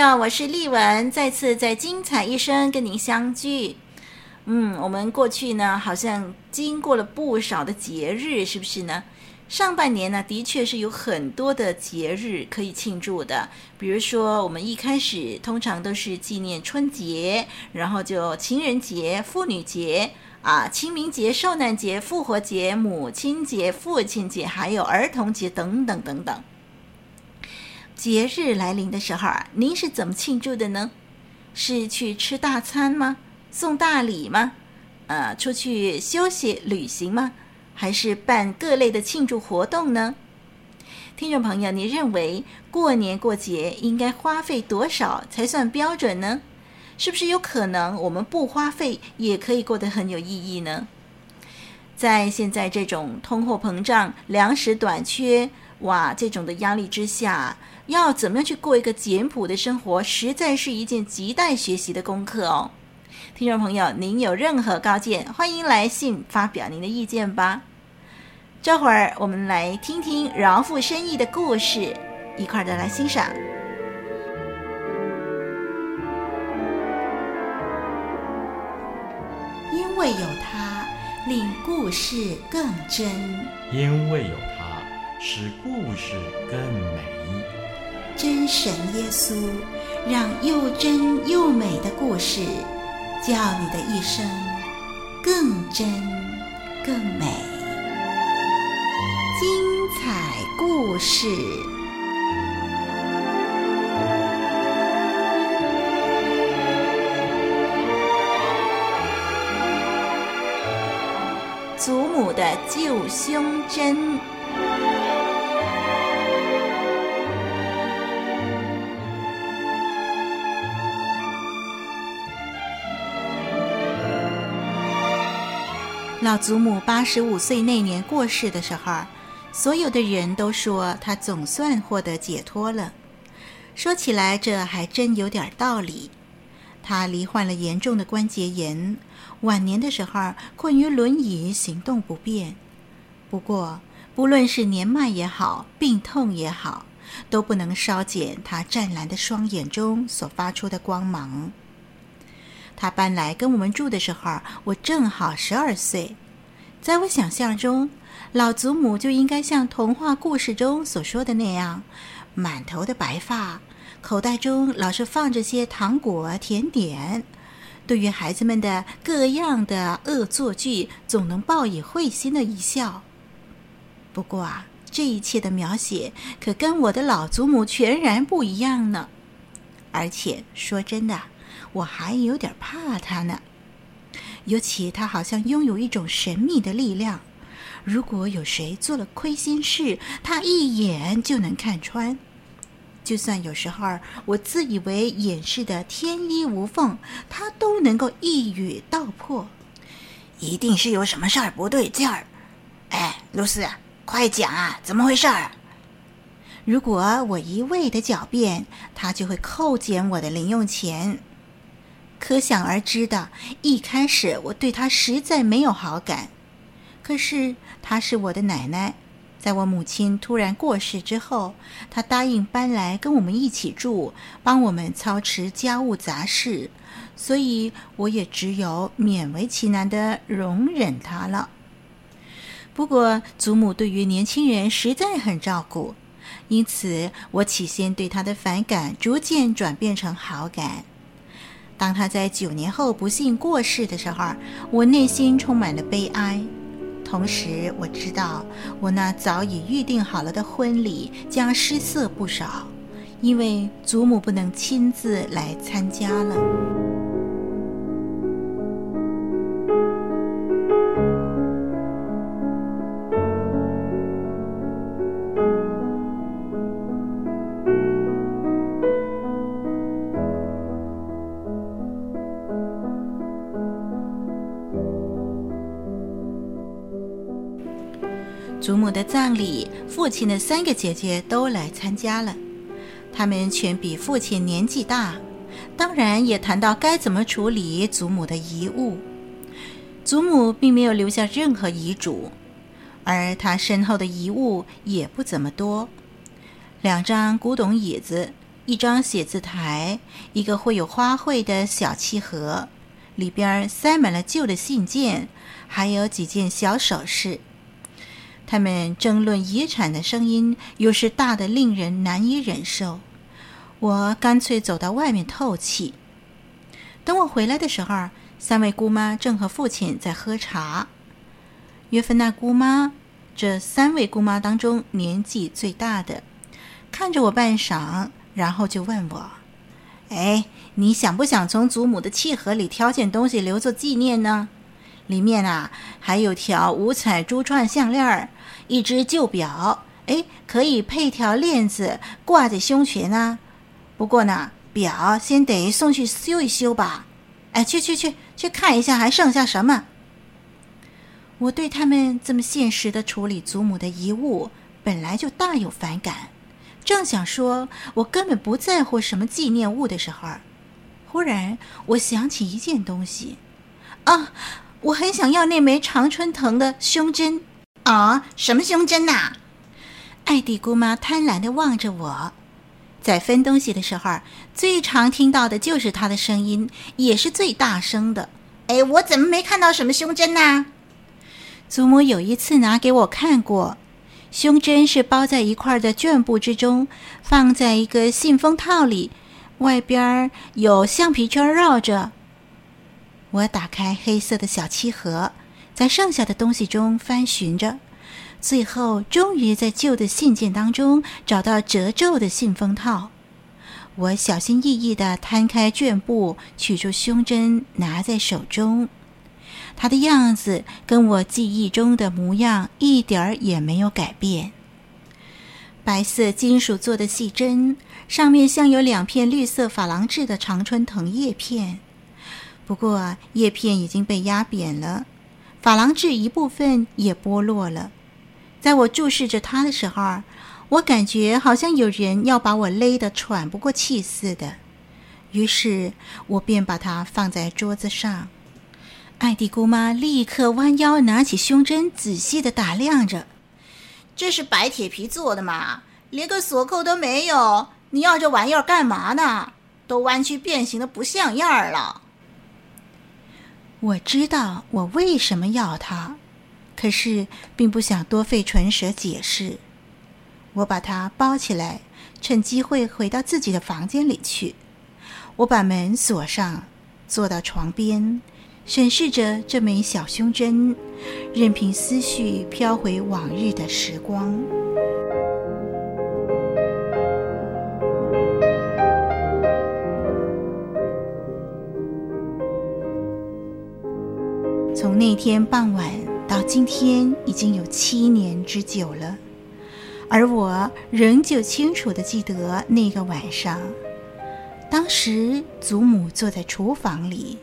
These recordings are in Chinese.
我是丽文，再次在精彩一生跟您相聚。嗯，我们过去呢，好像经过了不少的节日，是不是呢？上半年呢，的确是有很多的节日可以庆祝的。比如说，我们一开始通常都是纪念春节，然后就情人节、妇女节啊、清明节、受难节、复活节、母亲节、父亲节，还有儿童节等等等等。节日来临的时候啊，您是怎么庆祝的呢？是去吃大餐吗？送大礼吗？呃，出去休息旅行吗？还是办各类的庆祝活动呢？听众朋友，你认为过年过节应该花费多少才算标准呢？是不是有可能我们不花费也可以过得很有意义呢？在现在这种通货膨胀、粮食短缺，哇，这种的压力之下。要怎么样去过一个简朴的生活，实在是一件亟待学习的功课哦。听众朋友，您有任何高见，欢迎来信发表您的意见吧。这会儿我们来听听饶富深意的故事，一块儿的来欣赏。因为有他，令故事更真；因为有他，使故事更美。真神耶稣，让又真又美的故事，叫你的一生更真更美。精彩故事。祖母的救胸针。老祖母八十五岁那年过世的时候，所有的人都说她总算获得解脱了。说起来，这还真有点道理。她罹患了严重的关节炎，晚年的时候困于轮椅，行动不便。不过，不论是年迈也好，病痛也好，都不能稍减她湛蓝的双眼中所发出的光芒。他搬来跟我们住的时候，我正好十二岁。在我想象中，老祖母就应该像童话故事中所说的那样，满头的白发，口袋中老是放着些糖果甜点。对于孩子们的各样的恶作剧，总能报以会心的一笑。不过啊，这一切的描写可跟我的老祖母全然不一样呢。而且说真的。我还有点怕他呢，尤其他好像拥有一种神秘的力量。如果有谁做了亏心事，他一眼就能看穿。就算有时候我自以为掩饰的天衣无缝，他都能够一语道破。一定是有什么事儿不对劲儿。哎，露丝，快讲啊，怎么回事儿？如果我一味的狡辩，他就会扣减我的零用钱。可想而知的，一开始我对她实在没有好感。可是她是我的奶奶，在我母亲突然过世之后，她答应搬来跟我们一起住，帮我们操持家务杂事，所以我也只有勉为其难的容忍她了。不过祖母对于年轻人实在很照顾，因此我起先对她的反感逐渐转变成好感。当他在九年后不幸过世的时候，我内心充满了悲哀，同时，我知道我那早已预定好了的婚礼将失色不少，因为祖母不能亲自来参加了。的葬礼，父亲的三个姐姐都来参加了。她们全比父亲年纪大，当然也谈到该怎么处理祖母的遗物。祖母并没有留下任何遗嘱，而她身后的遗物也不怎么多：两张古董椅子，一张写字台，一个会有花卉的小漆盒，里边塞满了旧的信件，还有几件小首饰。他们争论遗产的声音，又是大的令人难以忍受。我干脆走到外面透气。等我回来的时候，三位姑妈正和父亲在喝茶。约芬娜姑妈，这三位姑妈当中年纪最大的，看着我半晌，然后就问我：“哎，你想不想从祖母的契盒里挑件东西留作纪念呢？里面啊，还有条五彩珠串项链儿。”一只旧表，哎，可以配条链子挂在胸前啊。不过呢，表先得送去修一修吧。哎，去去去，去看一下还剩下什么。我对他们这么现实的处理祖母的遗物，本来就大有反感。正想说我根本不在乎什么纪念物的时候，忽然我想起一件东西。啊，我很想要那枚常春藤的胸针。啊、哦，什么胸针呐？艾蒂姑妈贪婪地望着我，在分东西的时候，最常听到的就是她的声音，也是最大声的。哎，我怎么没看到什么胸针呢？祖母有一次拿给我看过，胸针是包在一块的绢布之中，放在一个信封套里，外边有橡皮圈绕着。我打开黑色的小漆盒。在剩下的东西中翻寻着，最后终于在旧的信件当中找到褶皱的信封套。我小心翼翼地摊开绢布，取出胸针，拿在手中。它的样子跟我记忆中的模样一点儿也没有改变。白色金属做的细针，上面镶有两片绿色珐琅质的常春藤叶片，不过叶片已经被压扁了。珐琅质一部分也剥落了，在我注视着它的时候，我感觉好像有人要把我勒得喘不过气似的。于是，我便把它放在桌子上。艾蒂姑妈立刻弯腰拿起胸针，仔细地打量着。这是白铁皮做的嘛，连个锁扣都没有。你要这玩意儿干嘛呢？都弯曲变形的不像样了。我知道我为什么要它，可是并不想多费唇舌解释。我把它包起来，趁机会回到自己的房间里去。我把门锁上，坐到床边，审视着这枚小胸针，任凭思绪飘回往日的时光。那天傍晚到今天，已经有七年之久了，而我仍旧清楚地记得那个晚上。当时祖母坐在厨房里。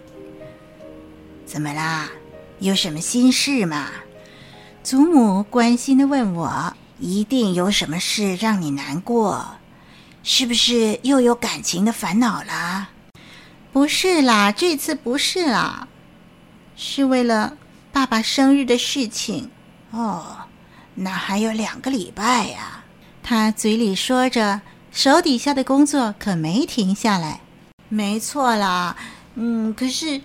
怎么啦？有什么心事吗？祖母关心地问我。一定有什么事让你难过，是不是又有感情的烦恼啦？不是啦，这次不是啦。是为了爸爸生日的事情哦，那还有两个礼拜呀。他嘴里说着，手底下的工作可没停下来。没错啦，嗯，可是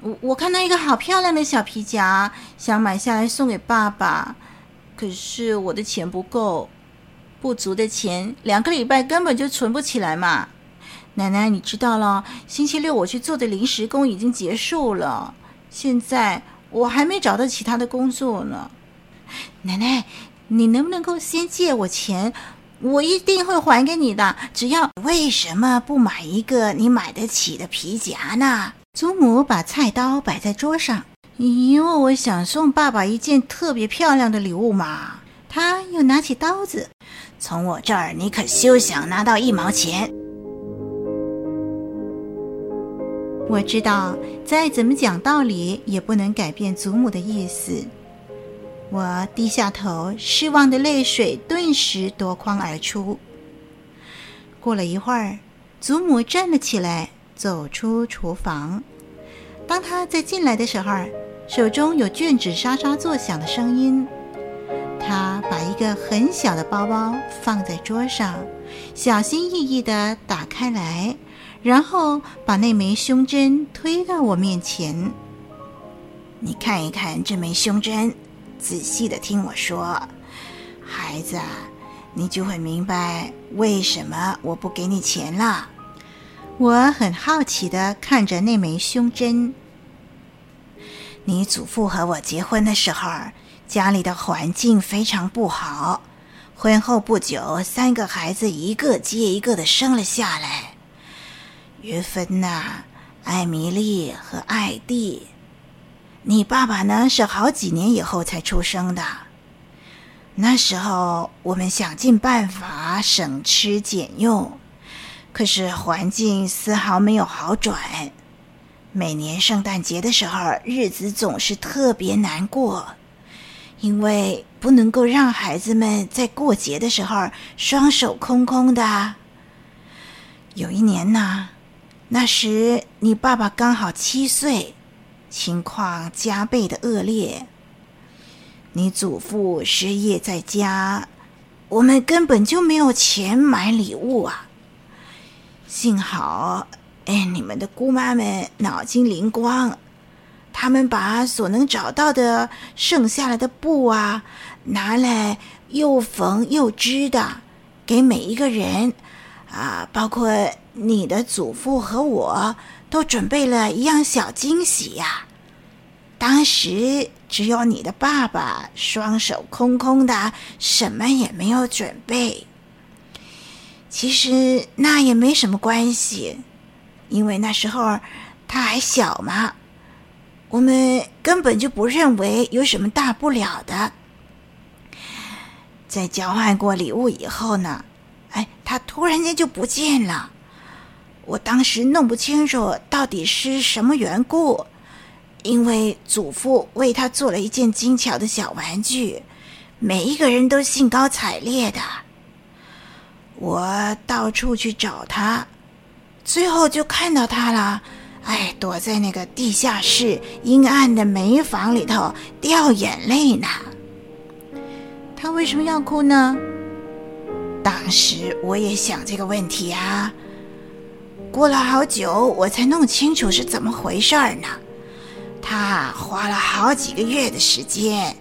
我我看到一个好漂亮的小皮夹，想买下来送给爸爸，可是我的钱不够，不足的钱，两个礼拜根本就存不起来嘛。奶奶，你知道了，星期六我去做的临时工已经结束了。现在我还没找到其他的工作呢，奶奶，你能不能够先借我钱？我一定会还给你的。只要为什么不买一个你买得起的皮夹呢？祖母把菜刀摆在桌上，因为我想送爸爸一件特别漂亮的礼物嘛。他又拿起刀子，从我这儿你可休想拿到一毛钱。我知道，再怎么讲道理也不能改变祖母的意思。我低下头，失望的泪水顿时夺眶而出。过了一会儿，祖母站了起来，走出厨房。当她再进来的时候，手中有卷纸沙沙作响的声音。她把一个很小的包包放在桌上，小心翼翼地打开来。然后把那枚胸针推到我面前，你看一看这枚胸针，仔细的听我说，孩子，你就会明白为什么我不给你钱了。我很好奇的看着那枚胸针。你祖父和我结婚的时候，家里的环境非常不好，婚后不久，三个孩子一个接一个的生了下来。约芬呐，艾米丽和艾蒂，你爸爸呢是好几年以后才出生的。那时候我们想尽办法省吃俭用，可是环境丝毫没有好转。每年圣诞节的时候，日子总是特别难过，因为不能够让孩子们在过节的时候双手空空的。有一年呢。那时你爸爸刚好七岁，情况加倍的恶劣。你祖父失业在家，我们根本就没有钱买礼物啊。幸好，哎，你们的姑妈们脑筋灵光，他们把所能找到的剩下来的布啊，拿来又缝又织的，给每一个人。啊，包括你的祖父和我都准备了一样小惊喜呀。当时只有你的爸爸双手空空的，什么也没有准备。其实那也没什么关系，因为那时候他还小嘛，我们根本就不认为有什么大不了的。在交换过礼物以后呢，哎，他突然间就不见了，我当时弄不清楚到底是什么缘故，因为祖父为他做了一件精巧的小玩具，每一个人都兴高采烈的。我到处去找他，最后就看到他了，哎，躲在那个地下室阴暗的煤房里头掉眼泪呢。他为什么要哭呢？当时我也想这个问题啊，过了好久，我才弄清楚是怎么回事儿呢。他花了好几个月的时间，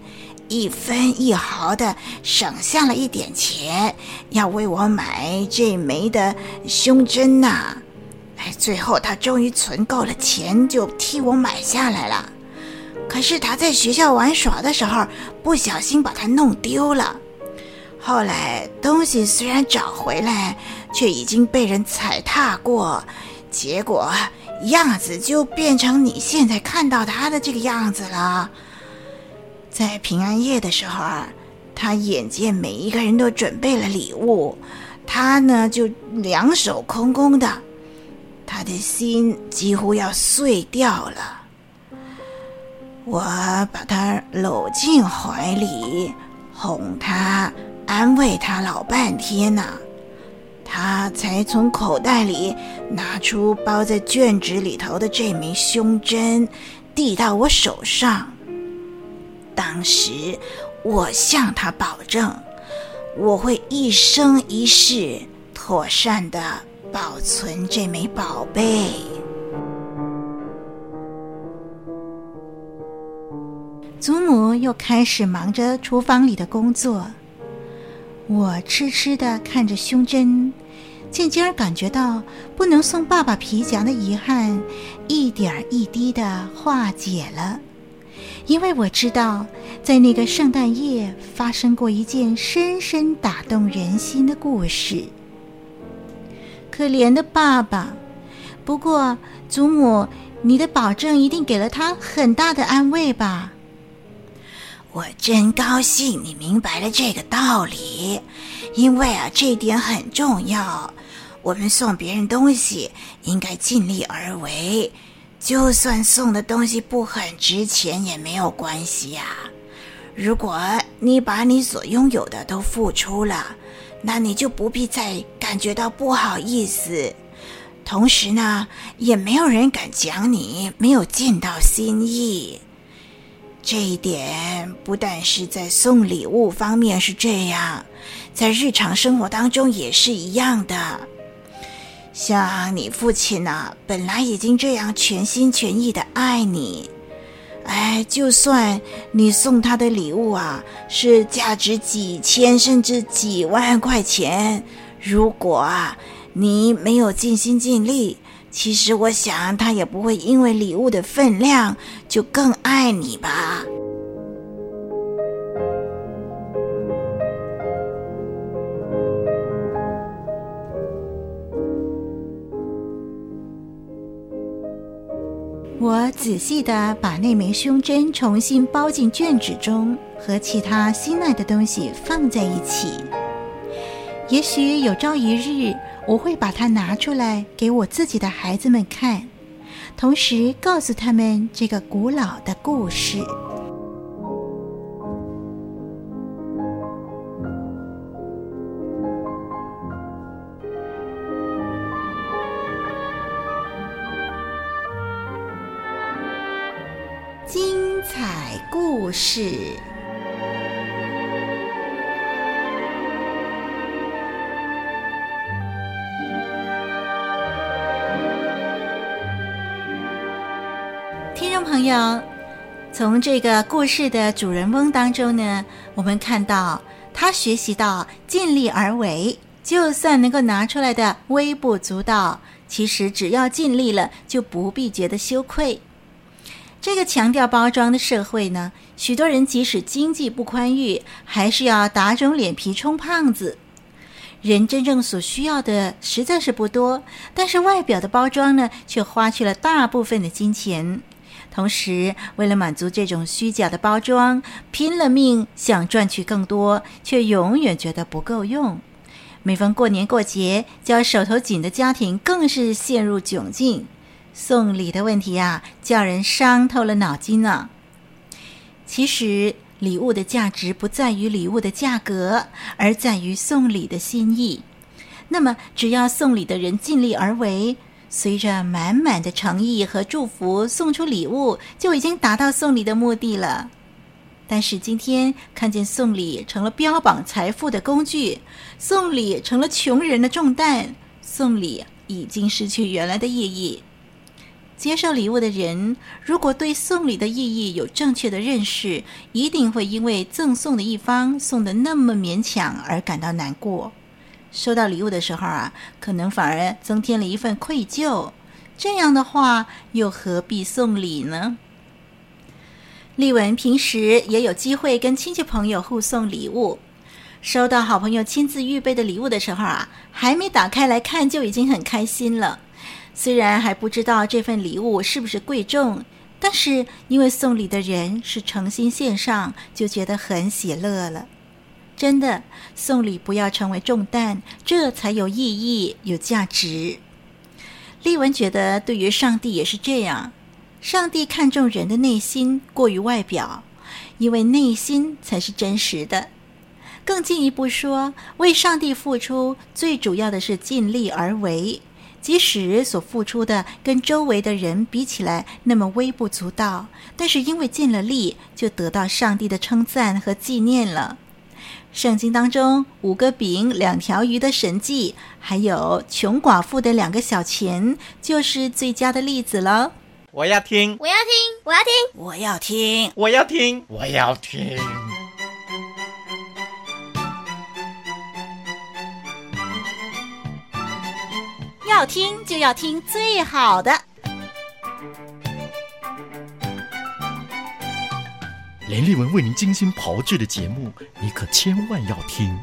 一分一毫的省下了一点钱，要为我买这枚的胸针呐。哎，最后他终于存够了钱，就替我买下来了。可是他在学校玩耍的时候，不小心把它弄丢了。后来东西虽然找回来，却已经被人踩踏过，结果样子就变成你现在看到他的这个样子了。在平安夜的时候，他眼见每一个人都准备了礼物，他呢就两手空空的，他的心几乎要碎掉了。我把他搂进怀里，哄他。安慰他老半天呢，他才从口袋里拿出包在卷纸里头的这枚胸针，递到我手上。当时我向他保证，我会一生一世妥善的保存这枚宝贝。祖母又开始忙着厨房里的工作。我痴痴地看着胸针，渐渐感觉到不能送爸爸皮夹的遗憾，一点一滴地化解了。因为我知道，在那个圣诞夜发生过一件深深打动人心的故事。可怜的爸爸，不过祖母，你的保证一定给了他很大的安慰吧？我真高兴你明白了这个道理，因为啊，这一点很重要。我们送别人东西，应该尽力而为，就算送的东西不很值钱也没有关系呀。如果你把你所拥有的都付出了，那你就不必再感觉到不好意思。同时呢，也没有人敢讲你没有尽到心意。这一点不但是在送礼物方面是这样，在日常生活当中也是一样的。像你父亲呢，本来已经这样全心全意的爱你，哎，就算你送他的礼物啊，是价值几千甚至几万块钱，如果啊你没有尽心尽力，其实我想他也不会因为礼物的分量就更爱你吧。我仔细地把那枚胸针重新包进卷纸中，和其他心爱的东西放在一起。也许有朝一日，我会把它拿出来给我自己的孩子们看，同时告诉他们这个古老的故事。精彩故事，朋友，从这个故事的主人翁当中呢，我们看到他学习到尽力而为，就算能够拿出来的微不足道，其实只要尽力了，就不必觉得羞愧。这个强调包装的社会呢，许多人即使经济不宽裕，还是要打肿脸皮充胖子。人真正所需要的实在是不多，但是外表的包装呢，却花去了大部分的金钱。同时，为了满足这种虚假的包装，拼了命想赚取更多，却永远觉得不够用。每逢过年过节，叫手头紧的家庭更是陷入窘境。送礼的问题啊，叫人伤透了脑筋呢。其实，礼物的价值不在于礼物的价格，而在于送礼的心意。那么，只要送礼的人尽力而为，随着满满的诚意和祝福送出礼物，就已经达到送礼的目的了。但是，今天看见送礼成了标榜财富的工具，送礼成了穷人的重担，送礼已经失去原来的意义。接受礼物的人，如果对送礼的意义有正确的认识，一定会因为赠送的一方送的那么勉强而感到难过。收到礼物的时候啊，可能反而增添了一份愧疚。这样的话，又何必送礼呢？丽文平时也有机会跟亲戚朋友互送礼物，收到好朋友亲自预备的礼物的时候啊，还没打开来看就已经很开心了。虽然还不知道这份礼物是不是贵重，但是因为送礼的人是诚心献上，就觉得很喜乐了。真的，送礼不要成为重担，这才有意义、有价值。丽文觉得，对于上帝也是这样。上帝看重人的内心过于外表，因为内心才是真实的。更进一步说，为上帝付出，最主要的是尽力而为。即使所付出的跟周围的人比起来那么微不足道，但是因为尽了力，就得到上帝的称赞和纪念了。圣经当中五个饼两条鱼的神迹，还有穷寡妇的两个小钱，就是最佳的例子了。我要听，我要听，我要听，我要听，我要听，我要听。要听就要听最好的，连丽文为您精心炮制的节目，你可千万要听。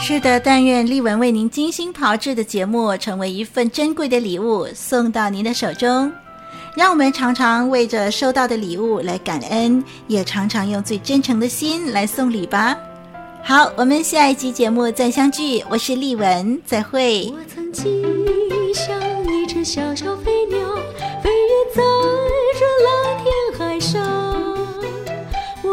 是的，但愿丽文为您精心炮制的节目成为一份珍贵的礼物，送到您的手中。让我们常常为着收到的礼物来感恩，也常常用最真诚的心来送礼吧。好，我们下一集节目再相聚。我是丽文，再会。我曾经像一只小小飞鸟，飞越在这蓝天海上，我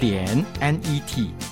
点 net。